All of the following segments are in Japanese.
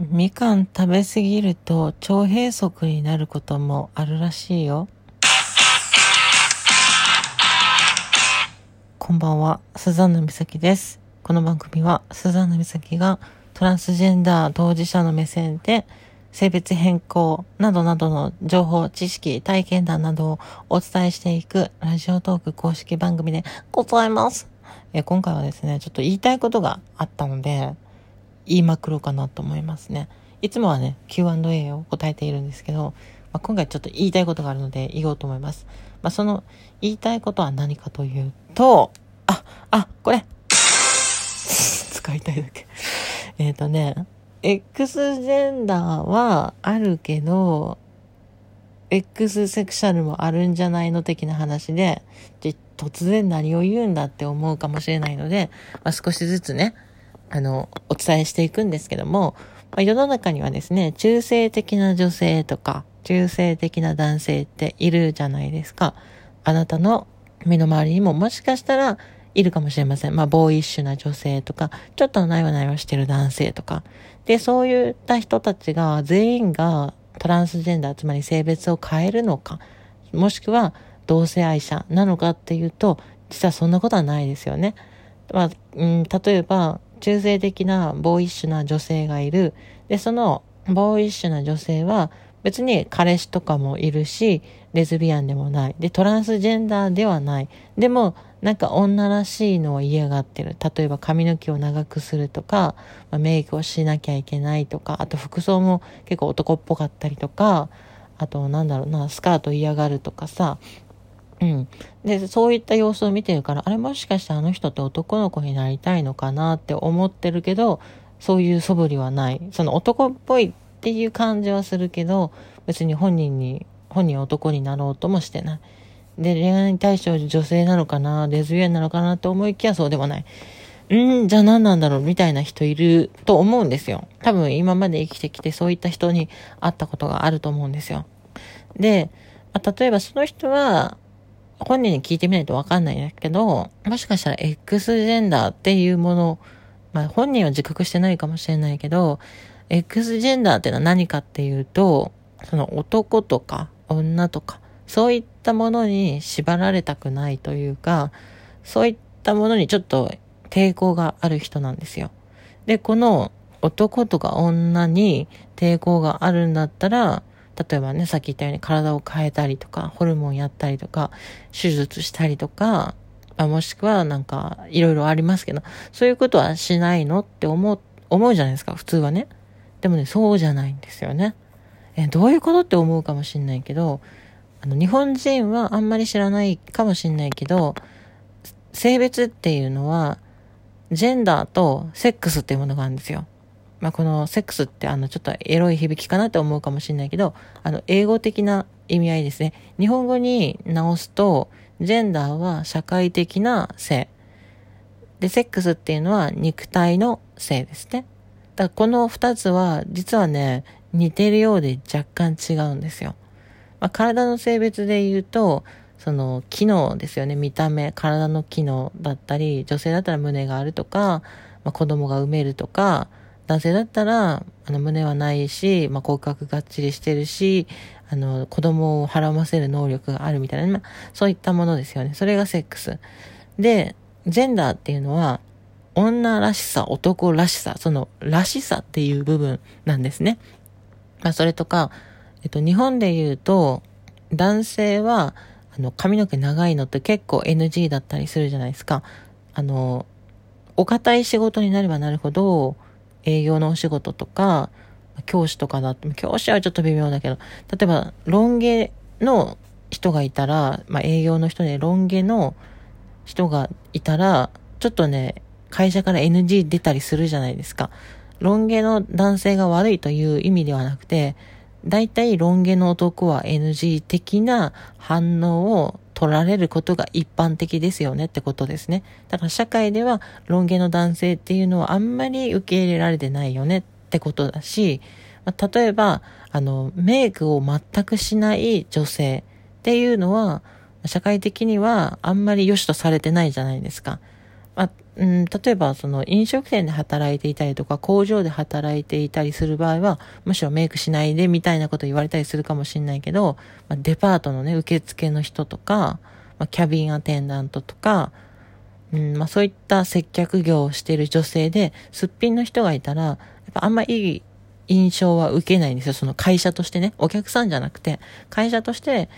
みかん食べ過ぎると腸閉塞になることもあるらしいよ。こんばんは、スザンヌ美咲です。この番組はスザンヌ美咲がトランスジェンダー当事者の目線で性別変更などなどの情報、知識、体験談などをお伝えしていくラジオトーク公式番組でございます。え今回はですね、ちょっと言いたいことがあったので、言いまくろうかなと思いますね。いつもはね、Q&A を答えているんですけど、まあ、今回ちょっと言いたいことがあるので言おうと思います。まあ、その言いたいことは何かというと、あ、あ、これ 使いたいだけえっとね、X ジェンダーはあるけど、X セクシャルもあるんじゃないの的な話で、で突然何を言うんだって思うかもしれないので、まあ、少しずつね、あの、お伝えしていくんですけども、まあ、世の中にはですね、中性的な女性とか、中性的な男性っているじゃないですか。あなたの身の回りにももしかしたらいるかもしれません。まあ、ボーイッシュな女性とか、ちょっとないわないわしてる男性とか。で、そういった人たちが全員がトランスジェンダー、つまり性別を変えるのか、もしくは同性愛者なのかっていうと、実はそんなことはないですよね。まあ、うん、例えば、中性的なボーイッシュな女性がいる。で、そのボーイッシュな女性は別に彼氏とかもいるし、レズビアンでもない。で、トランスジェンダーではない。でも、なんか女らしいのを嫌がってる。例えば髪の毛を長くするとか、まあ、メイクをしなきゃいけないとか、あと服装も結構男っぽかったりとか、あとなんだろうな、スカート嫌がるとかさ、うん。で、そういった様子を見てるから、あれもしかしてあの人って男の子になりたいのかなって思ってるけど、そういう素振りはない。その男っぽいっていう感じはするけど、別に本人に、本人男になろうともしてない。で、恋愛に対象女性なのかな、レズビアンなのかなって思いきやそうでもない。んじゃあ何なんだろうみたいな人いると思うんですよ。多分今まで生きてきてそういった人に会ったことがあると思うんですよ。で、例えばその人は、本人に聞いてみないとわかんないんだけど、もしかしたら X ジェンダーっていうもの、まあ本人は自覚してないかもしれないけど、X ジェンダーっていうのは何かっていうと、その男とか女とか、そういったものに縛られたくないというか、そういったものにちょっと抵抗がある人なんですよ。で、この男とか女に抵抗があるんだったら、例えばね、さっき言ったように体を変えたりとか、ホルモンやったりとか、手術したりとか、あもしくはなんか、いろいろありますけど、そういうことはしないのって思う、思うじゃないですか、普通はね。でもね、そうじゃないんですよね。え、どういうことって思うかもしんないけど、あの、日本人はあんまり知らないかもしんないけど、性別っていうのは、ジェンダーとセックスっていうものがあるんですよ。まあ、このセックスってあのちょっとエロい響きかなって思うかもしれないけど、あの英語的な意味合いですね。日本語に直すと、ジェンダーは社会的な性。で、セックスっていうのは肉体の性ですね。だからこの二つは実はね、似てるようで若干違うんですよ。まあ、体の性別で言うと、その機能ですよね。見た目、体の機能だったり、女性だったら胸があるとか、まあ、子供が産めるとか、男性だったら、あの、胸はないし、まあ、骨格がっちりしてるし、あの、子供をはらませる能力があるみたいな、まあ、そういったものですよね。それがセックス。で、ジェンダーっていうのは、女らしさ、男らしさ、その、らしさっていう部分なんですね。まあ、それとか、えっと、日本で言うと、男性は、あの、髪の毛長いのって結構 NG だったりするじゃないですか。あの、お堅い仕事になればなるほど、営業のお仕事とか、教師とかだって、教師はちょっと微妙だけど、例えば、ロン毛の人がいたら、まあ、営業の人でロン毛の人がいたら、ちょっとね、会社から NG 出たりするじゃないですか。ロン毛の男性が悪いという意味ではなくて、大体ロン毛の男は NG 的な反応を取られることが一般的ですよねってことですね。だから社会ではロン毛の男性っていうのはあんまり受け入れられてないよねってことだし、ま、例えば、あの、メイクを全くしない女性っていうのは、社会的にはあんまり良しとされてないじゃないですか。うん、例えばその飲食店で働いていたりとか工場で働いていたりする場合はむしろメイクしないでみたいなこと言われたりするかもしれないけど、まあ、デパートのね受付の人とか、まあ、キャビンアテンダントとか、うんまあ、そういった接客業をしている女性ですっぴんの人がいたらやっぱあんまいい印象は受けないんですよ。その会社としてね。お客さんじゃなくて会社として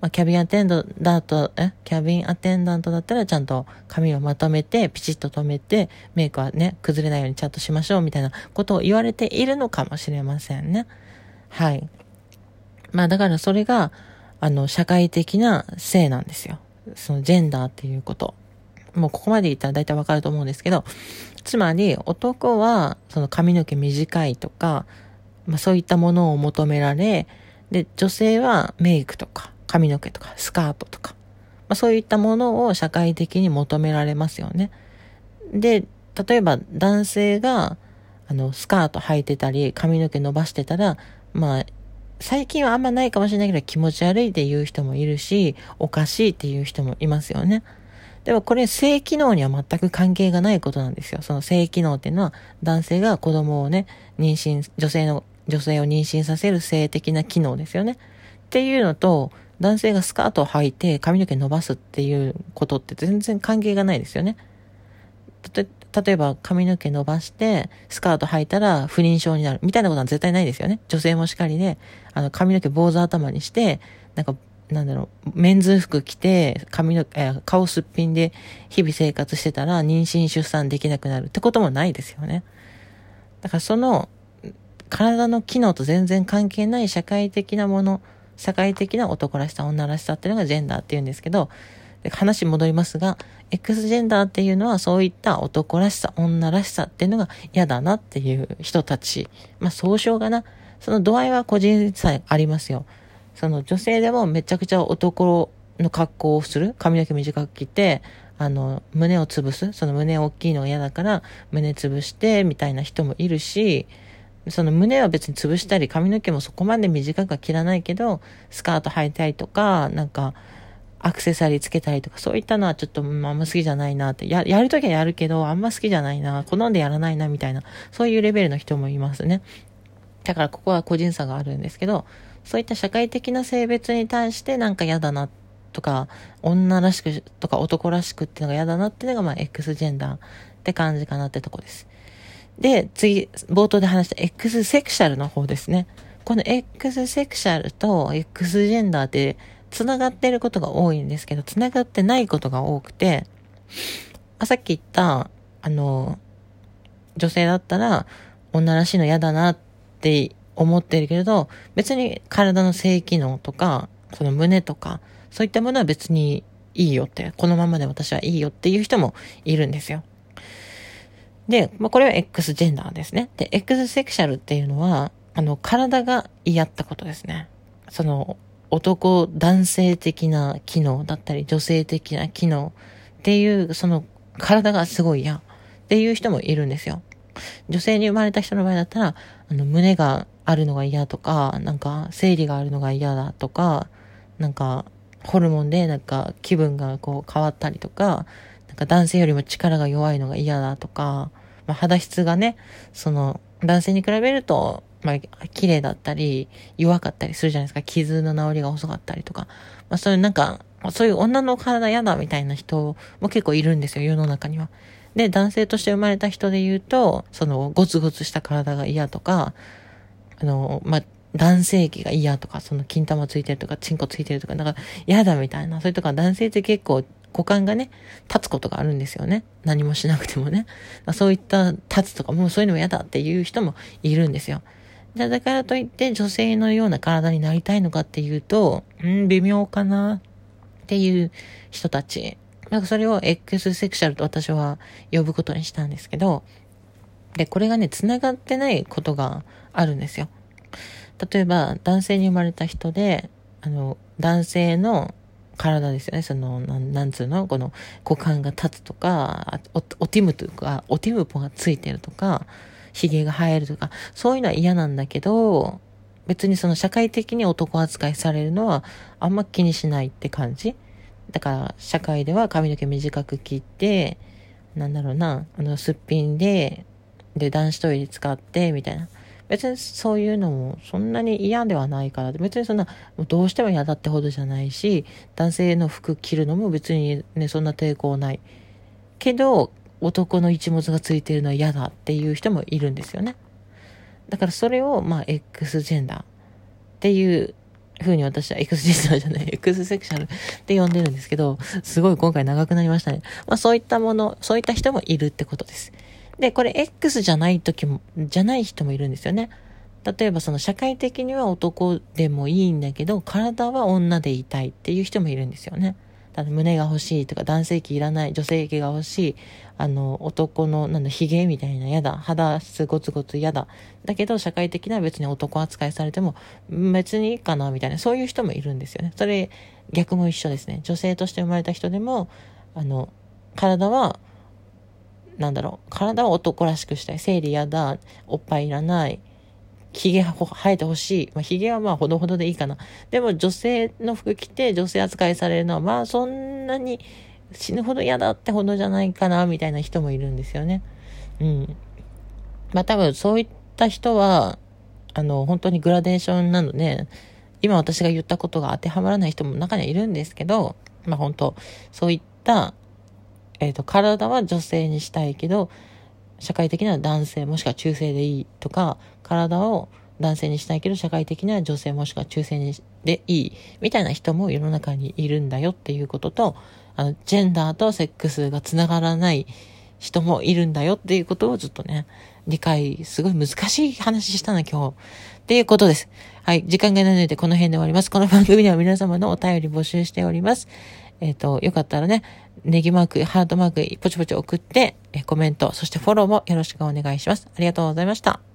まあ、キャビンアテンダント、え？キャビンアテンダントだったらちゃんと髪をまとめて、ピチッと止めて、メイクはね、崩れないようにちゃんとしましょうみたいなことを言われているのかもしれませんね。はい。まあだからそれが、あの、社会的な性なんですよ。そのジェンダーっていうこと。もうここまで言ったら大体わかると思うんですけど、つまり男はその髪の毛短いとか、まあそういったものを求められ、で、女性はメイクとか、髪の毛とかスカートとか、まあ、そういったものを社会的に求められますよね。で、例えば男性があのスカート履いてたり髪の毛伸ばしてたら、まあ最近はあんまないかもしれないけど気持ち悪いって言う人もいるし、おかしいっていう人もいますよね。でもこれ性機能には全く関係がないことなんですよ。その性機能っていうのは男性が子供をね、妊娠、女性の、女性を妊娠させる性的な機能ですよね。っていうのと、男性がスカートを履いて髪の毛伸ばすっていうことって全然関係がないですよね。例えば髪の毛伸ばしてスカート履いたら不妊症になるみたいなことは絶対ないですよね。女性もしかりで、あの髪の毛坊主頭にして、なんか、なんだろう、メンズ服着て、髪の、え顔すっぴんで日々生活してたら妊娠出産できなくなるってこともないですよね。だからその体の機能と全然関係ない社会的なもの社会的な男らしさ、女らしさっていうのがジェンダーって言うんですけど、話戻りますが、X ジェンダーっていうのはそういった男らしさ、女らしさっていうのが嫌だなっていう人たち。まあ総称がな、その度合いは個人差ありますよ。その女性でもめちゃくちゃ男の格好をする。髪の毛短く切って、あの、胸を潰す。その胸大きいのが嫌だから、胸潰して、みたいな人もいるし、その胸は別に潰したり髪の毛もそこまで短くは切らないけど、スカート履いたりとか、なんか、アクセサリーつけたりとか、そういったのはちょっとあんま好きじゃないなって。や、やるときはやるけど、あんま好きじゃないな、好んでやらないな、みたいな、そういうレベルの人もいますね。だからここは個人差があるんですけど、そういった社会的な性別に対してなんか嫌だなとか、女らしくとか男らしくっていうのが嫌だなっていうのが、まあ、X ジェンダーって感じかなってとこです。で、次、冒頭で話した X セクシャルの方ですね。この X セクシャルと X ジェンダーって繋がってることが多いんですけど、繋がってないことが多くて、あさっき言った、あの、女性だったら女らしいの嫌だなって思ってるけれど、別に体の性機能とか、その胸とか、そういったものは別にいいよって、このままで私はいいよっていう人もいるんですよ。で、まあ、これは X ジェンダーですね。で、X セクシャルっていうのは、あの、体が嫌ったことですね。その、男、男性的な機能だったり、女性的な機能っていう、その、体がすごい嫌っていう人もいるんですよ。女性に生まれた人の場合だったら、あの、胸があるのが嫌とか、なんか、生理があるのが嫌だとか、なんか、ホルモンでなんか気分がこう変わったりとか、なんか男性よりも力が弱いのが嫌だとか、まあ、肌質がね、その、男性に比べると、まあ、綺麗だったり、弱かったりするじゃないですか。傷の治りが遅かったりとか。まあ、そういうなんか、そういう女の体嫌だみたいな人も結構いるんですよ、世の中には。で、男性として生まれた人で言うと、その、ゴツゴツした体が嫌とか、あの、まあ、男性器が嫌とか、その金玉ついてるとか、チンコついてるとか、なんか嫌だみたいな、それとか男性って結構股間がね、立つことがあるんですよね。何もしなくてもね。そういった立つとか、もうそういうのも嫌だっていう人もいるんですよ。じゃだからといって女性のような体になりたいのかっていうと、うん、微妙かなっていう人たち。なんかそれを X セクシャルと私は呼ぶことにしたんですけど、で、これがね、繋がってないことがあるんですよ。例えば、男性に生まれた人で、あの、男性の体ですよね。その、なん、なんつうの？この股間が立つとか、お、おティムというか、おティムポがついてるとか、髭が生えるとか、そういうのは嫌なんだけど、別にその社会的に男扱いされるのはあんま気にしないって感じ。だから社会では髪の毛短く切って、なんだろうな、あの、すっぴんで、で、男子トイレ使って、みたいな。別にそういうのもそんなに嫌ではないから、別にそんな、どうしても嫌だってほどじゃないし、男性の服着るのも別にね、そんな抵抗ない。けど、男の一物がついてるのは嫌だっていう人もいるんですよね。だからそれを、まあ、X ジェンダーっていう風に私は X ジェンダーじゃない、X セクシャルって呼んでるんですけど、すごい今回長くなりましたね。まあそういったもの、そういった人もいるってことです。で、これ X じゃない時も、じゃない人もいるんですよね。例えばその社会的には男でもいいんだけど、体は女でいたいっていう人もいるんですよね。ただ胸が欲しいとか男性器いらない、女性器が欲しい、あの、男の、なんだ、髭みたいな嫌だ、肌質ゴツゴツ嫌だ。だけど社会的には別に男扱いされても別にいいかな、みたいな、そういう人もいるんですよね。それ逆も一緒ですね。女性として生まれた人でも、あの、体は、なんだろう、体を男らしくしたい。生理嫌だ、おっぱいいらない、髭生えてほしい。まあ、髭はまあほどほどでいいかな。でも女性の服着て女性扱いされるのはまあそんなに死ぬほど嫌だってほどじゃないかな、みたいな人もいるんですよね。うん。まあ多分そういった人は、あの、本当にグラデーションなので、今私が言ったことが当てはまらない人も中にはいるんですけど、まあ本当、そういった、えっ、ー、と、体は女性にしたいけど、社会的には男性もしくは中性でいいとか、体を男性にしたいけど、社会的には女性もしくは中性にでいい、みたいな人も世の中にいるんだよっていうことと、あの、ジェンダーとセックスが繋がらない人もいるんだよっていうことをずっとね、理解、すごい難しい話したな、今日。っていうことです。はい。時間がないのでこの辺で終わります。この番組では皆様のお便り募集しております。えっ、ー、と、よかったらね、ネギマーク、ハートマーク、ポチポチ送って、えコメント、そしてフォローもよろしくお願いします。ありがとうございました。